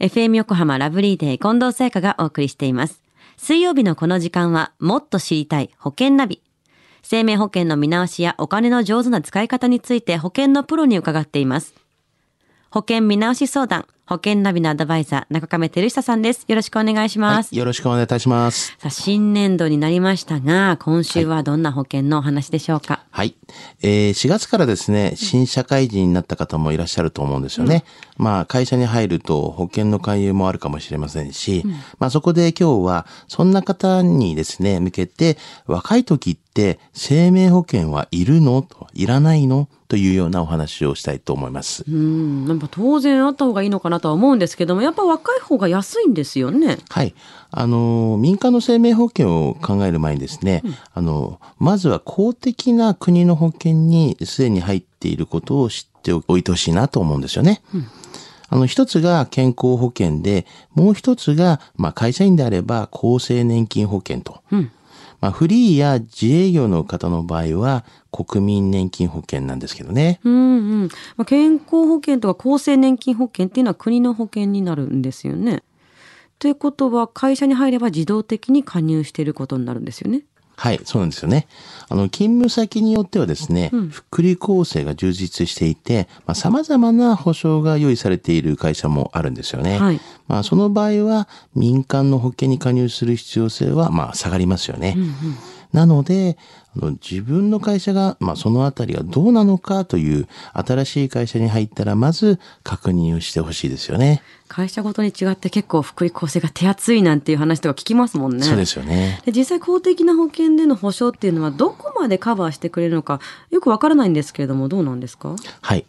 FM 横浜ラブリーデー近藤沙耶香がお送りしています。水曜日のこの時間はもっと知りたい保険ナビ。生命保険の見直しやお金の上手な使い方について保険のプロに伺っています。保険見直し相談、保険ナビのアドバイザー、中亀照久さんです。よろしくお願いします。はい、よろしくお願いいたします。さあ、新年度になりましたが、今週はどんな保険のお話でしょうか？はい。えー、4月からですね、新社会人になった方もいらっしゃると思うんですよね。うん、まあ、会社に入ると保険の勧誘もあるかもしれませんし、うん、まあ、そこで今日は、そんな方にですね、向けて、若い時って生命保険はいるの？と、いらないの？というようなお話をしたいと思います。うん、やっぱ当然あった方がいいのかなとは思うんですけども、やっぱ若い方が安いんですよね。はい。あの、民間の生命保険を考える前にですね、うん、あの、まずは公的な国の保険にすでに入っていることを知っておいてほしいなと思うんですよね。うんあの、一つが健康保険で、もう一つが、まあ、会社員であれば厚生年金保険と。うんまあ、フリーや自営業の方の場合は国民年金保険なんですけどね。うんうん。まあ、健康保険とか厚生年金保険っていうのは国の保険になるんですよね。ということは会社に入れば自動的に加入していることになるんですよね。はい、そうなんですよね。あの、勤務先によってはですね、うん、福利厚生が充実していて、まあ、様々な保障が用意されている会社もあるんですよね。はい、まあ、その場合は、民間の保険に加入する必要性は、まあ、下がりますよね。うんうんなので、あの自分の会社が、まあ、そのあたりがどうなのかという新しい会社に入ったら、まず確認をしてほしいですよね。会社ごとに違って結構福利厚生が手厚いなんていう話とか聞きますもんね。そうですよね。で実際公的な保険での保証っていうのはどこまでカバーしてくれるのかよくわからないんですけれども、どうなんですか？はい。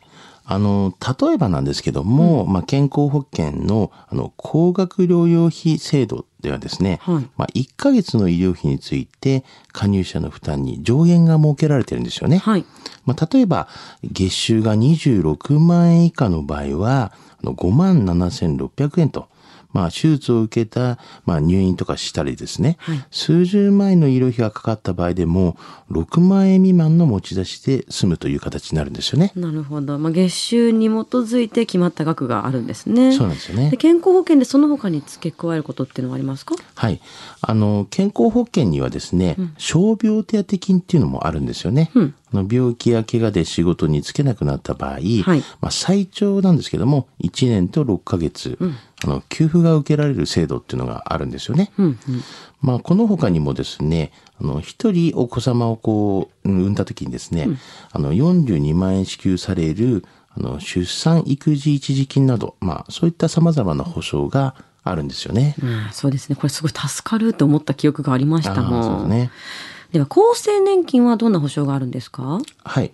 あの、例えばなんですけども、うん、まあ、健康保険の、あの、高額療養費制度ではですね、はい、まあ、1ヶ月の医療費について、加入者の負担に上限が設けられてるんですよね。はい、まあ、例えば、月収が26万円以下の場合は、あの5万7600円と、まあ、手術を受けた、まあ、入院とかしたりですね、はい、数十万円の医療費がかかった場合でも、6万円未満の持ち出しで済むという形になるんですよね。なるほど。まあ、月収に基づいて決まった額があるんですね。そうなんですよね。健康保険でその他に付け加えることっていうのはありますか？はい。あの、健康保険にはですね、うん、傷病手当金っていうのもあるんですよね。うんの病気や怪我で仕事に就けなくなった場合、はい、まあ、最長なんですけども1年と6ヶ月、うん、あの給付が受けられる制度っていうのがあるんですよね。うんうん、まあ、この他にもですねあの一人お子様をこう産んだ時にですね、うん、あの42万円支給されるあの出産育児一時金など、まあ、そういった様々な保障があるんですよね。うん、そうですねこれすごい助かると思った記憶がありましたもん。そうですねでは、厚生年金はどんな保障があるんですか？はい。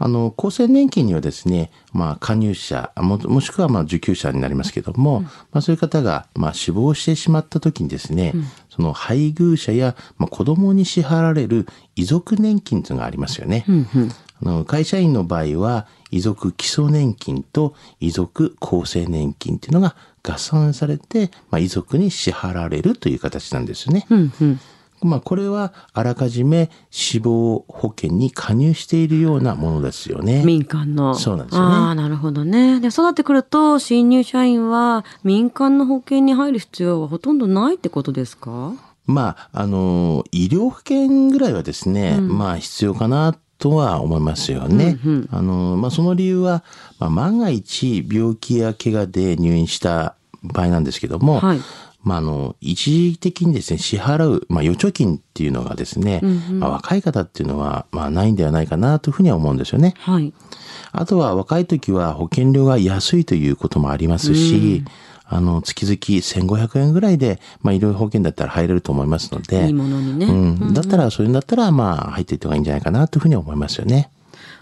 あの、厚生年金にはですね、まあ、加入者、ももしくはまあ受給者になりますけども、うん、まあ、そういう方がまあ死亡してしまった時にですね、うん、その配偶者やまあ子供に支払われる遺族年金というのがありますよね。うんうん、あの会社員の場合は、遺族基礎年金と遺族厚生年金っていうのが合算されて、まあ、遺族に支払われるという形なんですね。うんうんまあ、これはあらかじめ死亡保険に加入しているようなものですよね。民間の。そうなんですよね。ああ、なるほどね。で、そうなってくると、新入社員は民間の保険に入る必要はほとんどないってことですか？まあ、あの、医療保険ぐらいはですね、うん、まあ必要かなとは思いますよね。うんうん、あの、まあその理由は、まあ万が一病気や怪我で入院した場合なんですけども、はいまあ、あの、一時的にですね、支払う、まあ、預貯金っていうのがですね、うんうん、まあ、若い方っていうのは、まあ、ないんではないかなというふうには思うんですよね。はい。あとは、若い時は保険料が安いということもありますし、うん、あの、月々1500円ぐらいで、まあ、医療保険だったら入れると思いますので、いいものにね。うん。だったら、そういうんだったら、まあ、入っていった方がいいんじゃないかなというふうに思いますよね。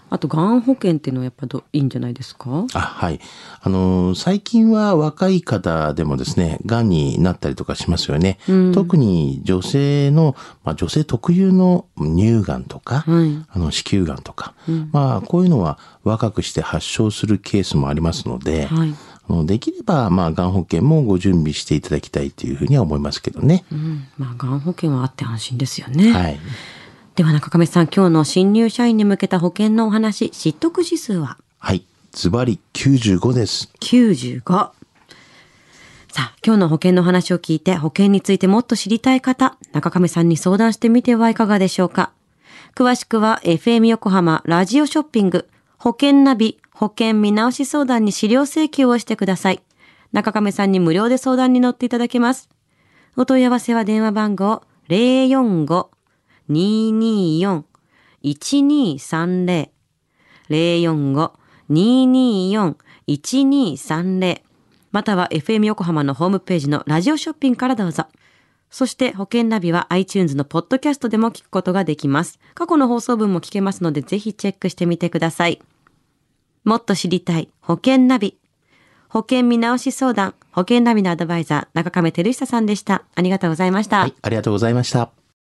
あと、がん保険っていうのはやっぱどいいんじゃないですか？あ、はい。あの、最近は若い方でもですね、がんになったりとかしますよね。うん、特に女性の、まあ、女性特有の乳がんとか、はい、あの、子宮がんとか、うん、まあ、こういうのは若くして発症するケースもありますので、はいできれば、まあ、がん保険もご準備していただきたいというふうには思いますけどね。うん、まあ、がん保険はあって安心ですよね。はい。では中亀さん、今日の新入社員に向けた保険のお話、知得指数は？はい。ズバリ95です。95。さあ、今日の保険の話を聞いて保険についてもっと知りたい方、中亀さんに相談してみてはいかがでしょうか？詳しくは FM 横浜ラジオショッピング保険ナビ保険見直し相談に資料請求をしてください。中亀さんに無料で相談に乗っていただけます。お問い合わせは電話番号045-224-1230 045-224-1230または FM 横浜のホームページのラジオショッピングからどうぞ。そして保険ナビは iTunes のポッドキャストでも聞くことができます。過去の放送分も聞けますのでぜひチェックしてみてください。もっと知りたい保険ナビ。保険見直し相談、保険ナビのアドバイザー、中亀照久さんでした。ありがとうございました。はい、ありがとうございました。